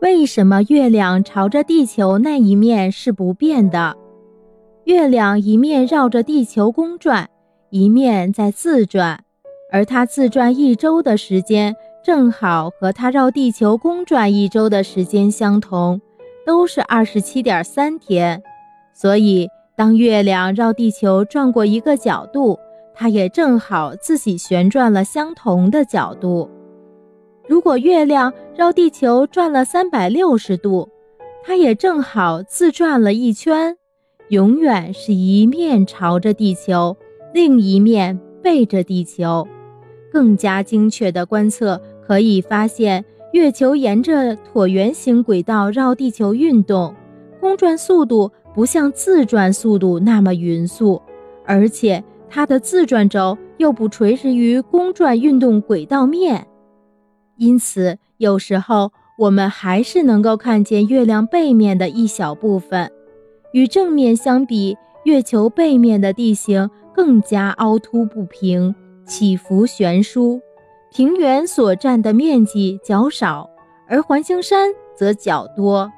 为什么月亮朝着地球那一面是不变的？月亮一面绕着地球公转，一面在自转，而它自转一周的时间正好和它绕地球公转一周的时间相同，都是二十七点三天。所以，当月亮绕地球转过一个角度，它也正好自己旋转了相同的角度。如果月亮绕地球转了三百六十度，它也正好自转了一圈，永远是一面朝着地球，另一面背着地球。更加精确的观测可以发现，月球沿着椭圆形轨道绕地球运动，公转速度不像自转速度那么匀速，而且它的自转轴又不垂直于公转运动轨道面。因此，有时候我们还是能够看见月亮背面的一小部分。与正面相比，月球背面的地形更加凹凸不平、起伏悬殊，平原所占的面积较少，而环形山则较多。